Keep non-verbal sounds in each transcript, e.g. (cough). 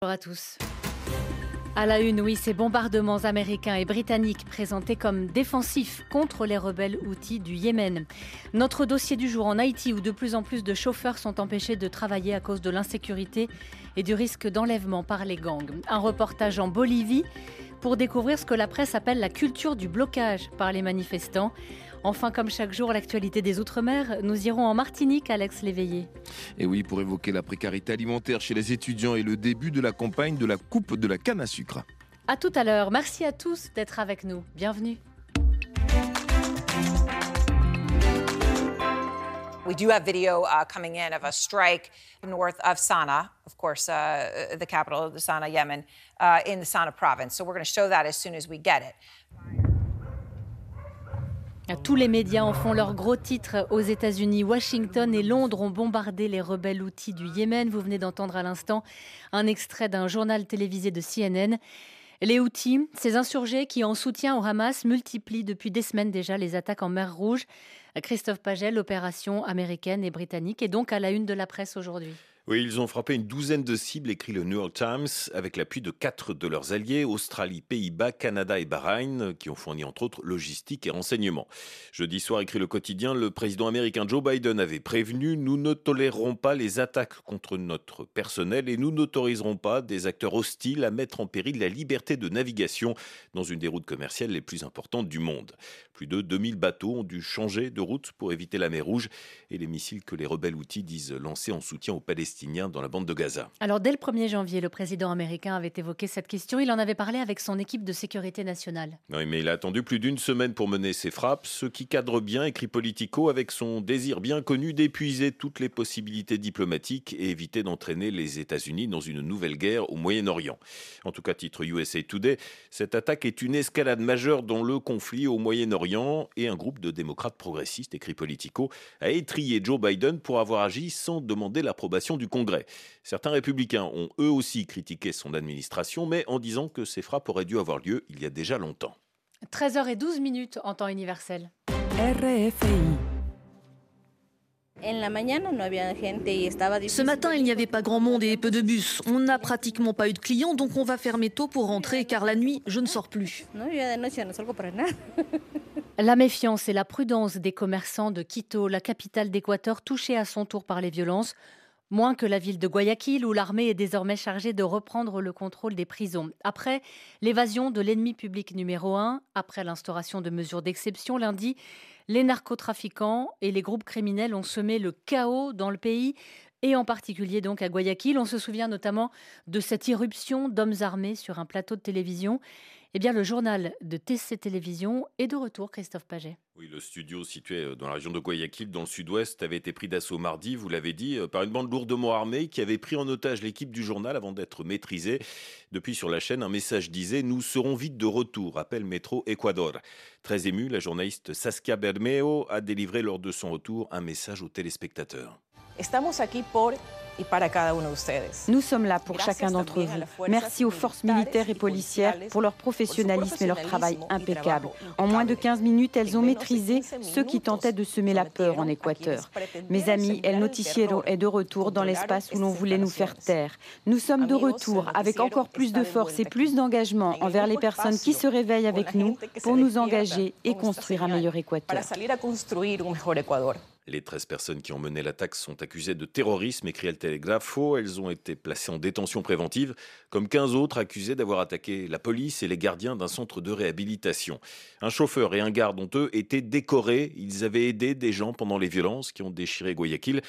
Bonjour à tous. À la une, oui, ces bombardements américains et britanniques présentés comme défensifs contre les rebelles outils du Yémen. Notre dossier du jour en Haïti où de plus en plus de chauffeurs sont empêchés de travailler à cause de l'insécurité et du risque d'enlèvement par les gangs. Un reportage en Bolivie pour découvrir ce que la presse appelle la culture du blocage par les manifestants. Enfin, comme chaque jour, l'actualité des Outre-mer, nous irons en Martinique, Alex Léveillé. Et oui, pour évoquer la précarité alimentaire chez les étudiants et le début de la campagne de la coupe de la canne à sucre. À tout à l'heure. Merci à tous d'être avec nous. Bienvenue. We do have video uh, coming in of a strike north of Sana'a, of course, uh, the capital of the Sana'a, Yemen, uh, in the Sana'a province. So we're going to show that as soon as we get it. Tous les médias en font leur gros titre aux États-Unis. Washington et Londres ont bombardé les rebelles outils du Yémen. Vous venez d'entendre à l'instant un extrait d'un journal télévisé de CNN. Les Houthis, ces insurgés qui, en soutien au Hamas, multiplient depuis des semaines déjà les attaques en mer Rouge. Christophe Pagel, l'opération américaine et britannique, est donc à la une de la presse aujourd'hui. Oui, ils ont frappé une douzaine de cibles, écrit le New York Times, avec l'appui de quatre de leurs alliés, Australie, Pays-Bas, Canada et Bahreïn, qui ont fourni entre autres logistique et renseignements. Jeudi soir, écrit le quotidien, le président américain Joe Biden avait prévenu Nous ne tolérerons pas les attaques contre notre personnel et nous n'autoriserons pas des acteurs hostiles à mettre en péril la liberté de navigation dans une des routes commerciales les plus importantes du monde. Plus de 2000 bateaux ont dû changer de route pour éviter la mer Rouge et les missiles que les rebelles outils disent lancer en soutien aux Palestiniens dans la bande de Gaza. Alors dès le 1er janvier, le président américain avait évoqué cette question. Il en avait parlé avec son équipe de sécurité nationale. Oui, mais il a attendu plus d'une semaine pour mener ses frappes, ce qui cadre bien, écrit Politico, avec son désir bien connu d'épuiser toutes les possibilités diplomatiques et éviter d'entraîner les États-Unis dans une nouvelle guerre au Moyen-Orient. En tout cas, titre USA Today, cette attaque est une escalade majeure dans le conflit au Moyen-Orient et un groupe de démocrates progressistes, écrit Politico, a étrié Joe Biden pour avoir agi sans demander l'approbation du Congrès. Certains républicains ont eux aussi critiqué son administration, mais en disant que ces frappes auraient dû avoir lieu il y a déjà longtemps. 13h12 minutes en temps universel. RFI. Ce matin, il n'y avait pas grand monde et peu de bus. On n'a pratiquement pas eu de clients, donc on va fermer tôt pour rentrer, car la nuit, je ne sors plus. (laughs) La méfiance et la prudence des commerçants de Quito, la capitale d'Équateur, touchée à son tour par les violences, Moins que la ville de Guayaquil, où l'armée est désormais chargée de reprendre le contrôle des prisons. Après l'évasion de l'ennemi public numéro un, après l'instauration de mesures d'exception lundi, les narcotrafiquants et les groupes criminels ont semé le chaos dans le pays et en particulier donc à Guayaquil. On se souvient notamment de cette irruption d'hommes armés sur un plateau de télévision. Eh bien, le journal de TC Télévision est de retour, Christophe Paget. Oui, le studio situé euh, dans la région de Guayaquil, dans le sud-ouest, avait été pris d'assaut mardi, vous l'avez dit, euh, par une bande lourdement armée qui avait pris en otage l'équipe du journal avant d'être maîtrisée. Depuis sur la chaîne, un message disait Nous serons vite de retour, appelle Métro Ecuador. Très émue, la journaliste Saskia Bermeo a délivré lors de son retour un message aux téléspectateurs. Nous sommes là pour chacun d'entre vous. Merci aux forces militaires et policières pour leur professionnalisme et leur travail impeccable. En moins de 15 minutes, elles ont maîtrisé ceux qui tentaient de semer la peur en Équateur. Mes amis, El Noticiero est de retour dans l'espace où l'on voulait nous faire taire. Nous sommes de retour avec encore plus de force et plus d'engagement envers les personnes qui se réveillent avec nous pour nous engager et construire un meilleur Équateur. Les 13 personnes qui ont mené l'attaque sont accusées de terrorisme, écrit El Telegrafo. Elles ont été placées en détention préventive, comme 15 autres accusés d'avoir attaqué la police et les gardiens d'un centre de réhabilitation. Un chauffeur et un garde ont eux été décorés. Ils avaient aidé des gens pendant les violences qui ont déchiré Guayaquil.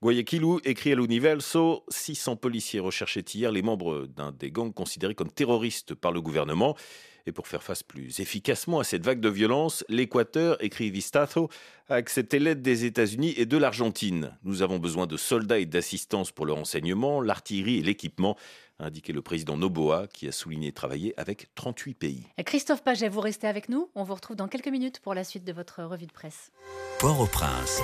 Guayaquil où, écrit El Universo, 600 policiers recherchaient hier les membres d'un des gangs considérés comme terroristes par le gouvernement. Et pour faire face plus efficacement à cette vague de violence, l'Équateur, écrit Vistazo, a accepté l'aide des États-Unis et de l'Argentine. Nous avons besoin de soldats et d'assistance pour le renseignement, l'artillerie et l'équipement a indiqué le président Noboa, qui a souligné travailler avec 38 pays. Christophe Paget, vous restez avec nous. On vous retrouve dans quelques minutes pour la suite de votre revue de presse. Port-au-Prince,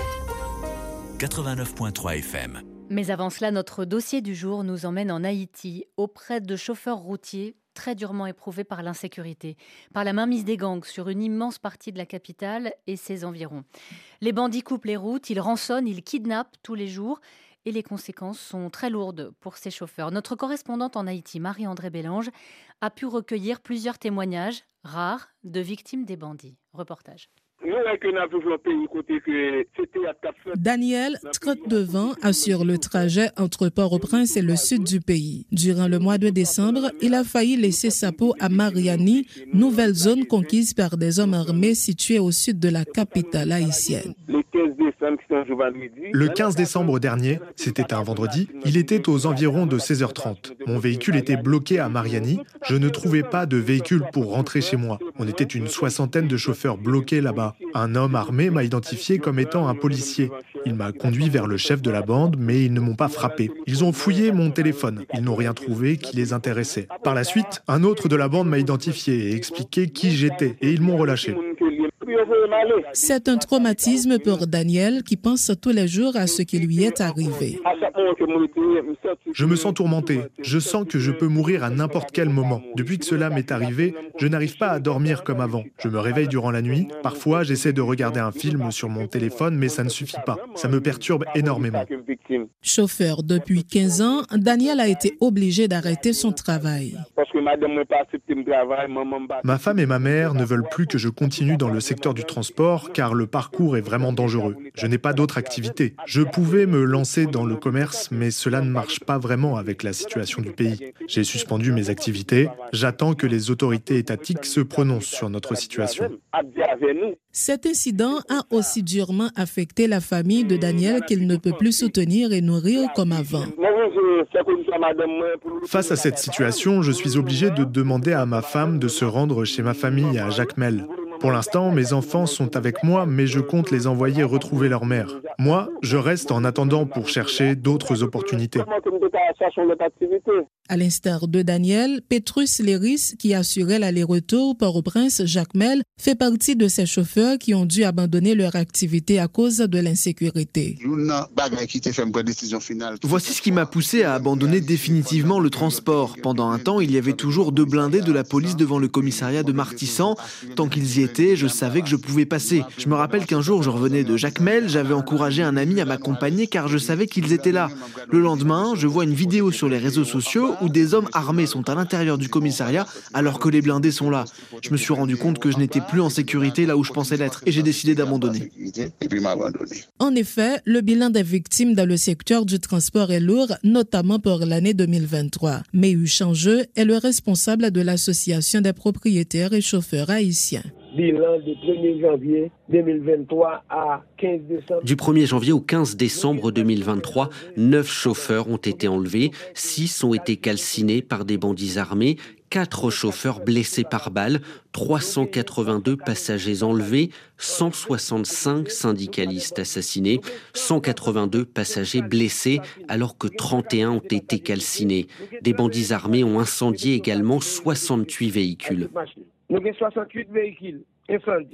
89.3 FM. Mais avant cela, notre dossier du jour nous emmène en Haïti, auprès de chauffeurs routiers très durement éprouvés par l'insécurité, par la mainmise des gangs sur une immense partie de la capitale et ses environs. Les bandits coupent les routes, ils rançonnent, ils kidnappent tous les jours et les conséquences sont très lourdes pour ces chauffeurs. Notre correspondante en Haïti, Marie-André Bélange, a pu recueillir plusieurs témoignages rares de victimes des bandits. Reportage. Daniel, 32 ans, assure le trajet entre Port-au-Prince et le sud du pays. Durant le mois de décembre, il a failli laisser sa peau à Mariani, nouvelle zone conquise par des hommes armés situés au sud de la capitale haïtienne. Le 15 décembre dernier, c'était un vendredi, il était aux environs de 16h30. Mon véhicule était bloqué à Mariani. Je ne trouvais pas de véhicule pour rentrer chez moi. On était une soixantaine de chauffeurs bloqués là-bas. Un homme armé m'a identifié comme étant un policier. Il m'a conduit vers le chef de la bande, mais ils ne m'ont pas frappé. Ils ont fouillé mon téléphone. Ils n'ont rien trouvé qui les intéressait. Par la suite, un autre de la bande m'a identifié et expliqué qui j'étais, et ils m'ont relâché. C'est un traumatisme pour Daniel qui pense tous les jours à ce qui lui est arrivé. Je me sens tourmenté. Je sens que je peux mourir à n'importe quel moment. Depuis que cela m'est arrivé, je n'arrive pas à dormir comme avant. Je me réveille durant la nuit. Parfois, j'essaie de regarder un film sur mon téléphone, mais ça ne suffit pas. Ça me perturbe énormément. Chauffeur depuis 15 ans, Daniel a été obligé d'arrêter son travail. Ma femme et ma mère ne veulent plus que je continue dans le secteur du transport car le parcours est vraiment dangereux. Je n'ai pas d'autre activité. Je pouvais me lancer dans le commerce, mais cela ne marche pas vraiment avec la situation du pays. J'ai suspendu mes activités. J'attends que les autorités étatiques se prononcent sur notre situation. Cet incident a aussi durement affecté la famille de Daniel qu'il ne peut plus soutenir et nourrir comme avant. Face à cette situation, je suis obligé de demander à ma femme de se rendre chez ma famille à Jacmel. Pour l'instant, mes enfants sont avec moi, mais je compte les envoyer retrouver leur mère. Moi, je reste en attendant pour chercher d'autres opportunités. À l'instar de Daniel, Petrus Léris, qui assurait l'aller-retour Port-au-Prince, Jacques Mel, fait partie de ces chauffeurs qui ont dû abandonner leur activité à cause de l'insécurité. Voici ce qui m'a poussé à abandonner définitivement le transport. Pendant un temps, il y avait toujours deux blindés de la police devant le commissariat de Martissan. Tant qu'ils y étaient, je savais que je pouvais passer. Je me rappelle qu'un jour, je revenais de Jacmel, j'avais encouragé un ami à m'accompagner car je savais qu'ils étaient là. Le lendemain, je vois une vidéo sur les réseaux sociaux où des hommes armés sont à l'intérieur du commissariat alors que les blindés sont là. Je me suis rendu compte que je n'étais plus en sécurité là où je pensais l'être et j'ai décidé d'abandonner. En effet, le bilan des victimes dans le secteur du transport est lourd, notamment pour l'année 2023. Mais Changeux est le responsable de l'association des propriétaires et chauffeurs haïtiens du 1er janvier 2023 à 15 décembre. Du 1er janvier au 15 décembre 2023, 9 chauffeurs ont été enlevés, 6 ont été calcinés par des bandits armés, 4 chauffeurs blessés par balle, 382 passagers enlevés, 165 syndicalistes assassinés, 182 passagers blessés alors que 31 ont été calcinés. Des bandits armés ont incendié également 68 véhicules.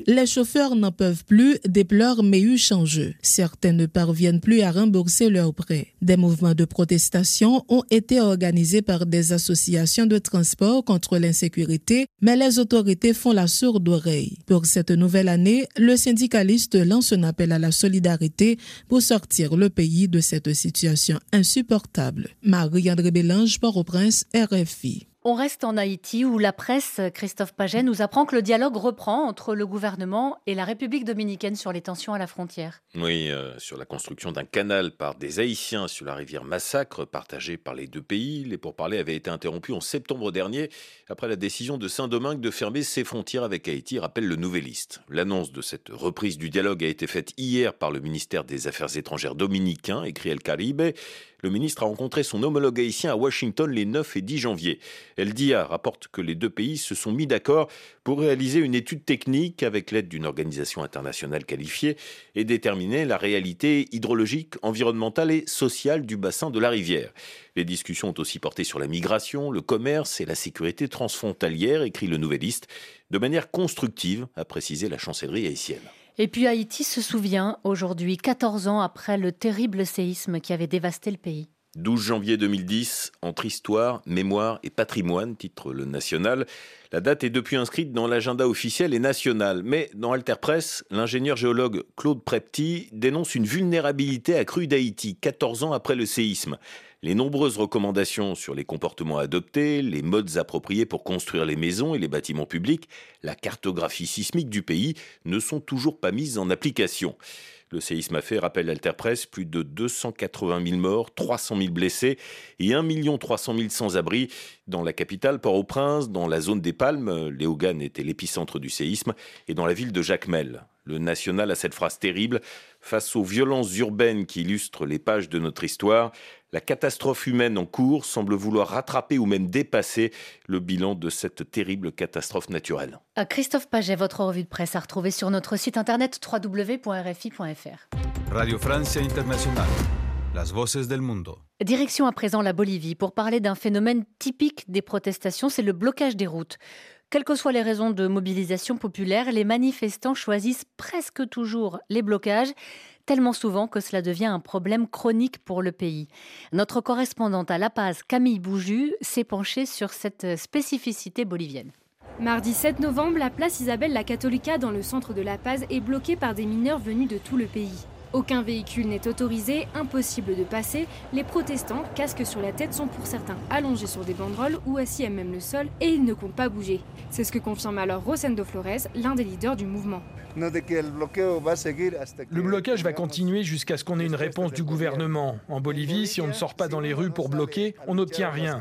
Les chauffeurs n'en peuvent plus, déplore Méhu Changeux. Certains ne parviennent plus à rembourser leurs prêts. Des mouvements de protestation ont été organisés par des associations de transport contre l'insécurité, mais les autorités font la sourde oreille. Pour cette nouvelle année, le syndicaliste lance un appel à la solidarité pour sortir le pays de cette situation insupportable. Marie-André Bélange, Port-au-Prince, RFI. On reste en Haïti où la presse, Christophe Paget, nous apprend que le dialogue reprend entre le gouvernement et la République dominicaine sur les tensions à la frontière. Oui, euh, sur la construction d'un canal par des Haïtiens sur la rivière Massacre, partagée par les deux pays. Les pourparlers avaient été interrompus en septembre dernier après la décision de Saint-Domingue de fermer ses frontières avec Haïti, rappelle le Nouvelliste. L'annonce de cette reprise du dialogue a été faite hier par le ministère des Affaires étrangères dominicain, écrit El Caribe le ministre a rencontré son homologue haïtien à Washington les 9 et 10 janvier. El Dia rapporte que les deux pays se sont mis d'accord pour réaliser une étude technique avec l'aide d'une organisation internationale qualifiée et déterminer la réalité hydrologique, environnementale et sociale du bassin de la rivière. Les discussions ont aussi porté sur la migration, le commerce et la sécurité transfrontalière, écrit le Nouvelliste, de manière constructive, a précisé la chancellerie haïtienne. Et puis Haïti se souvient aujourd'hui, 14 ans après le terrible séisme qui avait dévasté le pays. 12 janvier 2010, entre histoire, mémoire et patrimoine, titre le national. La date est depuis inscrite dans l'agenda officiel et national. Mais dans Alter Press, l'ingénieur géologue Claude Prepti dénonce une vulnérabilité accrue d'Haïti, 14 ans après le séisme. Les nombreuses recommandations sur les comportements adoptés, les modes appropriés pour construire les maisons et les bâtiments publics, la cartographie sismique du pays ne sont toujours pas mises en application. Le séisme a fait, rappelle l'Alterpresse, plus de 280 000 morts, 300 000 blessés et 1 300 000 sans-abri dans la capitale Port-au-Prince, dans la zone des Palmes, Léogane était l'épicentre du séisme, et dans la ville de Jacmel. Le national a cette phrase terrible face aux violences urbaines qui illustrent les pages de notre histoire. La catastrophe humaine en cours semble vouloir rattraper ou même dépasser le bilan de cette terrible catastrophe naturelle. Euh, Christophe Paget, votre revue de presse à retrouver sur notre site internet www.rfi.fr. Radio Francia Internationale. Las voces del mundo. Direction à présent la Bolivie pour parler d'un phénomène typique des protestations, c'est le blocage des routes. Quelles que soient les raisons de mobilisation populaire, les manifestants choisissent presque toujours les blocages tellement souvent que cela devient un problème chronique pour le pays. Notre correspondante à La Paz, Camille Bouju, s'est penchée sur cette spécificité bolivienne. Mardi 7 novembre, la place Isabelle la Catholica dans le centre de La Paz est bloquée par des mineurs venus de tout le pays. Aucun véhicule n'est autorisé, impossible de passer. Les protestants, casques sur la tête, sont pour certains allongés sur des banderoles ou assis à même le sol et ils ne comptent pas bouger. C'est ce que confirme alors Rosendo Flores, l'un des leaders du mouvement. Le blocage va continuer jusqu'à ce qu'on ait une réponse du gouvernement. En Bolivie, si on ne sort pas dans les rues pour bloquer, on n'obtient rien.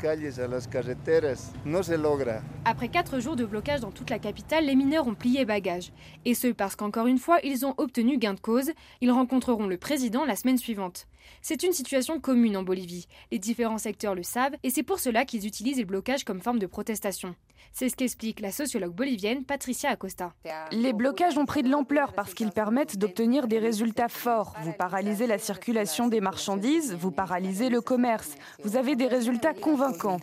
Après quatre jours de blocage dans toute la capitale, les mineurs ont plié bagages. Et ce parce qu'encore une fois, ils ont obtenu gain de cause. Ils rencontreront le président la semaine suivante. C'est une situation commune en Bolivie. Les différents secteurs le savent et c'est pour cela qu'ils utilisent le blocage comme forme de protestation. C'est ce qu'explique la sociologue bolivienne Patricia Acosta. Les blocages ont pris de l'ampleur parce qu'ils permettent d'obtenir des résultats forts. Vous paralysez la circulation des marchandises, vous paralysez le commerce. Vous avez des résultats convaincants.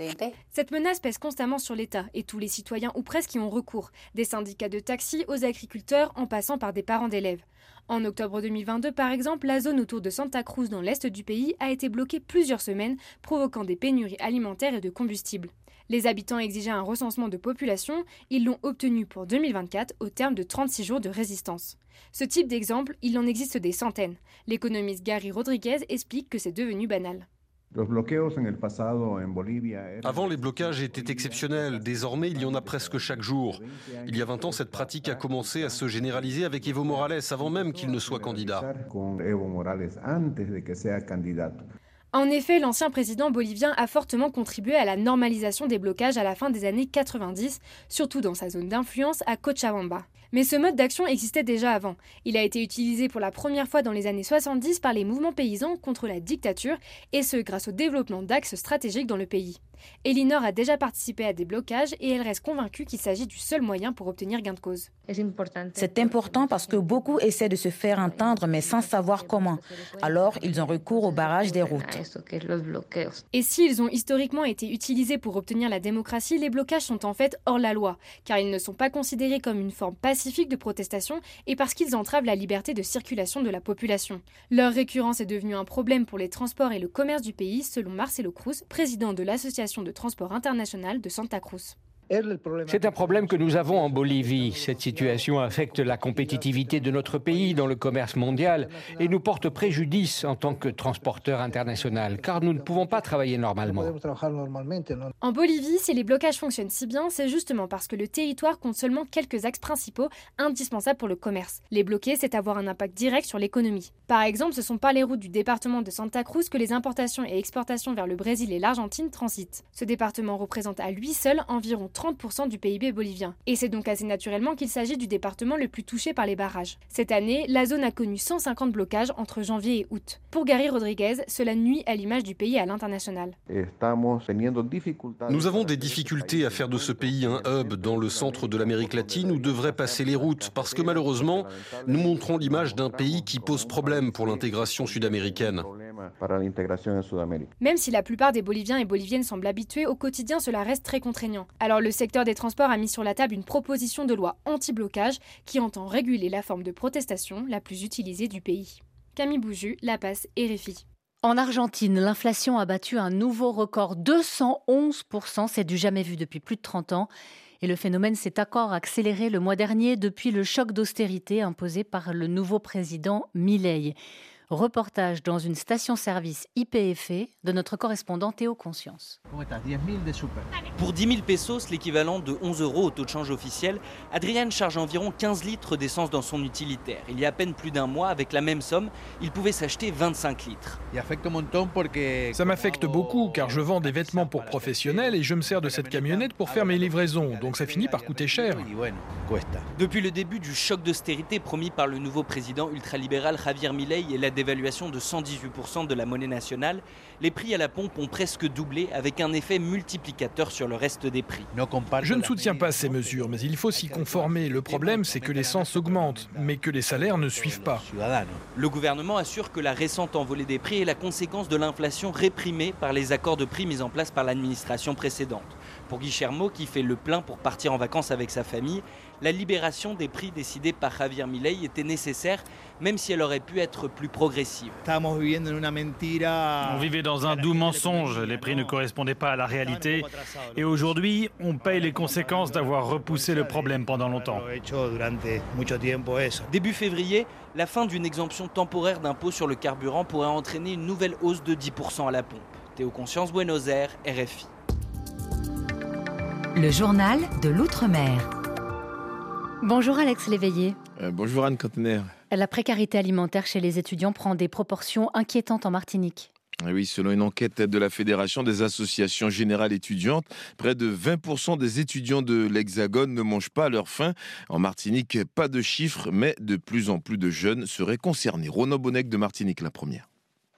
Cette menace pèse constamment sur l'État et tous les citoyens ou presque y ont recours, des syndicats de taxi aux agriculteurs en passant par des parents d'élèves. En octobre 2022, par exemple, la zone autour de Santa Cruz dans l'est du pays a été bloquée plusieurs semaines, provoquant des pénuries alimentaires et de combustible. Les habitants exigeaient un recensement de population, ils l'ont obtenu pour 2024 au terme de 36 jours de résistance. Ce type d'exemple, il en existe des centaines. L'économiste Gary Rodriguez explique que c'est devenu banal. Avant, les blocages étaient exceptionnels. Désormais, il y en a presque chaque jour. Il y a 20 ans, cette pratique a commencé à se généraliser avec Evo Morales avant même qu'il ne soit candidat. En effet, l'ancien président bolivien a fortement contribué à la normalisation des blocages à la fin des années 90, surtout dans sa zone d'influence à Cochabamba. Mais ce mode d'action existait déjà avant. Il a été utilisé pour la première fois dans les années 70 par les mouvements paysans contre la dictature, et ce grâce au développement d'axes stratégiques dans le pays. Elinor a déjà participé à des blocages et elle reste convaincue qu'il s'agit du seul moyen pour obtenir gain de cause. C'est important parce que beaucoup essaient de se faire entendre mais sans savoir comment. Alors ils ont recours au barrage des routes. Et s'ils ont historiquement été utilisés pour obtenir la démocratie, les blocages sont en fait hors la loi, car ils ne sont pas considérés comme une forme pacifique de protestation et parce qu'ils entravent la liberté de circulation de la population. Leur récurrence est devenue un problème pour les transports et le commerce du pays, selon Marcelo Cruz, président de l'association de transport international de Santa Cruz. C'est un problème que nous avons en Bolivie. Cette situation affecte la compétitivité de notre pays dans le commerce mondial et nous porte préjudice en tant que transporteur international, car nous ne pouvons pas travailler normalement. En Bolivie, si les blocages fonctionnent si bien, c'est justement parce que le territoire compte seulement quelques axes principaux indispensables pour le commerce. Les bloquer, c'est avoir un impact direct sur l'économie. Par exemple, ce sont pas les routes du département de Santa Cruz que les importations et exportations vers le Brésil et l'Argentine transitent. Ce département représente à lui seul environ 30% du PIB bolivien. Et c'est donc assez naturellement qu'il s'agit du département le plus touché par les barrages. Cette année, la zone a connu 150 blocages entre janvier et août. Pour Gary Rodriguez, cela nuit à l'image du pays à l'international. Nous avons des difficultés à faire de ce pays un hub dans le centre de l'Amérique latine où devraient passer les routes, parce que malheureusement, nous montrons l'image d'un pays qui pose problème pour l'intégration sud-américaine. Même si la plupart des Boliviens et Boliviennes semblent habitués, au quotidien cela reste très contraignant. Alors le secteur des transports a mis sur la table une proposition de loi anti-blocage qui entend réguler la forme de protestation la plus utilisée du pays. Camille Bouju, La Passe, RFI. En Argentine, l'inflation a battu un nouveau record, 211%, c'est du jamais vu depuis plus de 30 ans. Et le phénomène s'est encore accéléré le mois dernier depuis le choc d'austérité imposé par le nouveau président Milei. Reportage dans une station-service IPFE de notre correspondant Théo Conscience. Pour 10 000 pesos, l'équivalent de 11 euros au taux de change officiel, Adrian charge environ 15 litres d'essence dans son utilitaire. Il y a à peine plus d'un mois, avec la même somme, il pouvait s'acheter 25 litres. Ça m'affecte beaucoup car je vends des vêtements pour professionnels et je me sers de cette camionnette pour faire mes livraisons, donc ça finit par coûter cher. Depuis le début du choc d'austérité promis par le nouveau président ultralibéral Javier Milei et la d'évaluation de 118% de la monnaie nationale, les prix à la pompe ont presque doublé avec un effet multiplicateur sur le reste des prix. Je ne soutiens pas ces mesures, mais il faut s'y conformer. Le problème, c'est que l'essence augmente, mais que les salaires ne suivent pas. Le gouvernement assure que la récente envolée des prix est la conséquence de l'inflation réprimée par les accords de prix mis en place par l'administration précédente. Pour Guillermo, qui fait le plein pour partir en vacances avec sa famille, la libération des prix décidés par Javier Milei était nécessaire, même si elle aurait pu être plus progressive. On vivait dans un doux mensonge, les prix ne correspondaient pas à la réalité, et aujourd'hui, on paye les conséquences d'avoir repoussé le problème pendant longtemps. Début février, la fin d'une exemption temporaire d'impôt sur le carburant pourrait entraîner une nouvelle hausse de 10% à la pompe. Théo Conscience, Buenos Aires, RFI. Le journal de l'Outre-mer. Bonjour Alex Léveillé. Euh, bonjour Anne Contener. La précarité alimentaire chez les étudiants prend des proportions inquiétantes en Martinique. Eh oui, selon une enquête de la Fédération des associations générales étudiantes, près de 20% des étudiants de l'Hexagone ne mangent pas à leur faim. En Martinique, pas de chiffres, mais de plus en plus de jeunes seraient concernés. Rono Bonnec de Martinique, la première.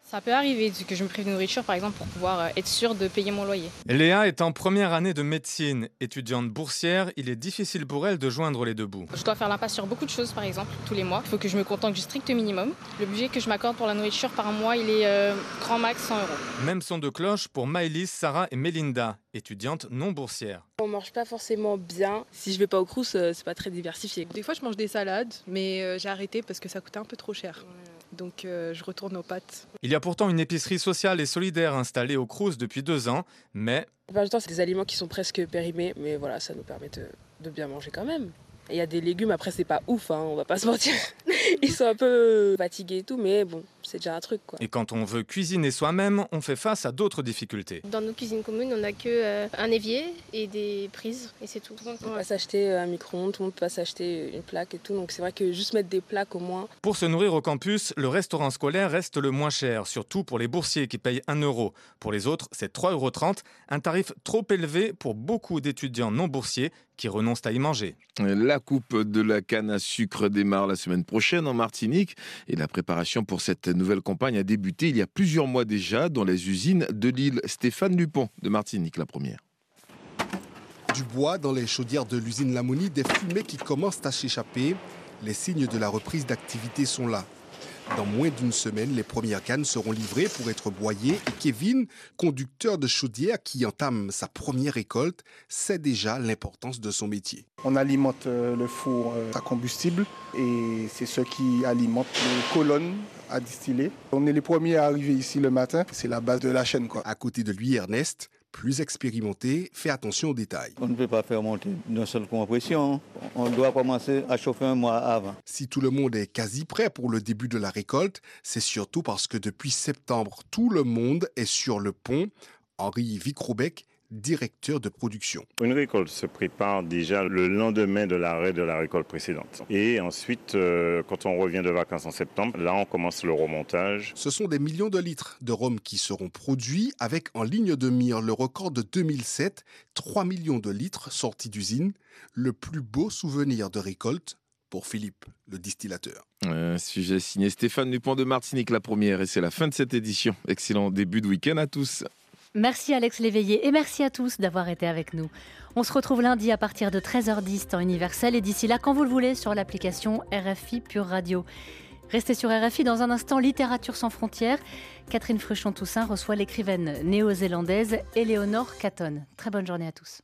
Ça peut arriver que je me prive de nourriture, par exemple, pour pouvoir euh, être sûr de payer mon loyer. Léa est en première année de médecine. Étudiante boursière, il est difficile pour elle de joindre les deux bouts. Je dois faire l'impasse sur beaucoup de choses, par exemple, tous les mois. Il faut que je me contente du strict minimum. Le budget que je m'accorde pour la nourriture par mois, il est euh, grand max 100 euros. Même son de cloche pour Maëlys, Sarah et Melinda, étudiantes non boursières. On mange pas forcément bien. Si je vais pas aux crousses, euh, c'est pas très diversifié. Des fois, je mange des salades, mais j'ai arrêté parce que ça coûtait un peu trop cher donc euh, je retourne aux pâtes. Il y a pourtant une épicerie sociale et solidaire installée au Crous depuis deux ans, mais... La du temps, c'est des aliments qui sont presque périmés, mais voilà, ça nous permet de bien manger quand même. Il y a des légumes, après c'est pas ouf, hein, on va pas se mentir. (laughs) Ils sont un peu fatigués et tout, mais bon, c'est déjà un truc. Quoi. Et quand on veut cuisiner soi-même, on fait face à d'autres difficultés. Dans nos cuisines communes, on n'a que euh, un évier et des prises, et c'est tout. On peut pas s'acheter un micro-ondes, tout le monde peut pas s'acheter une plaque et tout, donc c'est vrai que juste mettre des plaques au moins. Pour se nourrir au campus, le restaurant scolaire reste le moins cher, surtout pour les boursiers qui payent 1 euro. Pour les autres, c'est 3,30 euros, un tarif trop élevé pour beaucoup d'étudiants non boursiers qui renoncent à y manger. La coupe de la canne à sucre démarre la semaine prochaine en Martinique et la préparation pour cette nouvelle campagne a débuté il y a plusieurs mois déjà dans les usines de l'île Stéphane Lupon de Martinique, la première. Du bois dans les chaudières de l'usine Lamoni, des fumées qui commencent à s'échapper. Les signes de la reprise d'activité sont là. Dans moins d'une semaine, les premières cannes seront livrées pour être broyées et Kevin, conducteur de chaudière qui entame sa première récolte, sait déjà l'importance de son métier. On alimente euh, le four euh, à combustible et c'est ce qui alimente les colonnes à distiller. On est les premiers à arriver ici le matin, c'est la base de la chaîne. Quoi. À côté de lui, Ernest, plus expérimenté, fait attention aux détails. On ne peut pas faire monter d'un seul compression. On doit commencer à chauffer un mois avant. Si tout le monde est quasi prêt pour le début de la récolte, c'est surtout parce que depuis septembre, tout le monde est sur le pont. Henri Vicrobec directeur de production. Une récolte se prépare déjà le lendemain de l'arrêt de la récolte précédente. Et ensuite, euh, quand on revient de vacances en septembre, là on commence le remontage. Ce sont des millions de litres de rhum qui seront produits avec en ligne de mire le record de 2007, 3 millions de litres sortis d'usine, le plus beau souvenir de récolte pour Philippe, le distillateur. Un sujet signé Stéphane Dupont de Martinique, la première, et c'est la fin de cette édition. Excellent début de week-end à tous. Merci Alex Léveillé et merci à tous d'avoir été avec nous. On se retrouve lundi à partir de 13h10 temps universel et d'ici là, quand vous le voulez, sur l'application RFI Pure Radio. Restez sur RFI dans un instant, Littérature sans frontières. Catherine Fruchon-Toussaint reçoit l'écrivaine néo-zélandaise Eleonore Catton. Très bonne journée à tous.